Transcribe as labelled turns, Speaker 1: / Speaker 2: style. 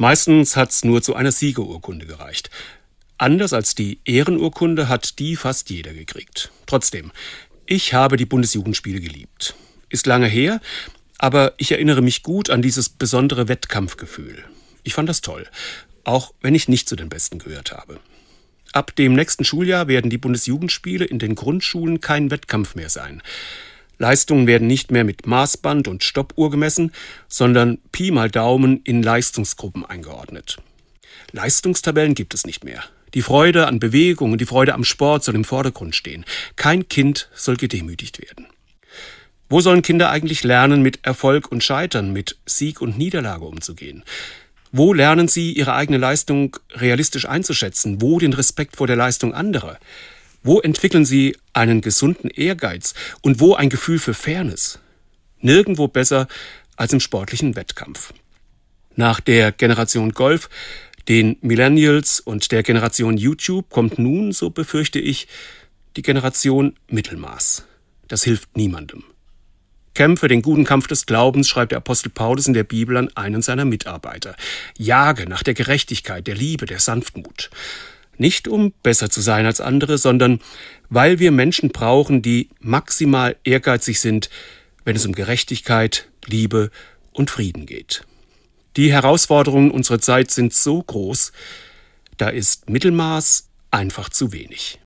Speaker 1: Meistens hat's nur zu einer Siegerurkunde gereicht. Anders als die Ehrenurkunde hat die fast jeder gekriegt. Trotzdem, ich habe die Bundesjugendspiele geliebt. Ist lange her, aber ich erinnere mich gut an dieses besondere Wettkampfgefühl. Ich fand das toll, auch wenn ich nicht zu den Besten gehört habe. Ab dem nächsten Schuljahr werden die Bundesjugendspiele in den Grundschulen kein Wettkampf mehr sein. Leistungen werden nicht mehr mit Maßband und Stoppuhr gemessen, sondern Pi mal Daumen in Leistungsgruppen eingeordnet. Leistungstabellen gibt es nicht mehr. Die Freude an Bewegung und die Freude am Sport soll im Vordergrund stehen. Kein Kind soll gedemütigt werden. Wo sollen Kinder eigentlich lernen, mit Erfolg und Scheitern, mit Sieg und Niederlage umzugehen? Wo lernen sie, ihre eigene Leistung realistisch einzuschätzen? Wo den Respekt vor der Leistung anderer? Wo entwickeln sie einen gesunden Ehrgeiz und wo ein Gefühl für Fairness? Nirgendwo besser als im sportlichen Wettkampf. Nach der Generation Golf, den Millennials und der Generation YouTube kommt nun, so befürchte ich, die Generation Mittelmaß. Das hilft niemandem. Kämpfe den guten Kampf des Glaubens, schreibt der Apostel Paulus in der Bibel an einen seiner Mitarbeiter. Jage nach der Gerechtigkeit, der Liebe, der Sanftmut. Nicht um besser zu sein als andere, sondern weil wir Menschen brauchen, die maximal ehrgeizig sind, wenn es um Gerechtigkeit, Liebe und Frieden geht. Die Herausforderungen unserer Zeit sind so groß, da ist Mittelmaß einfach zu wenig.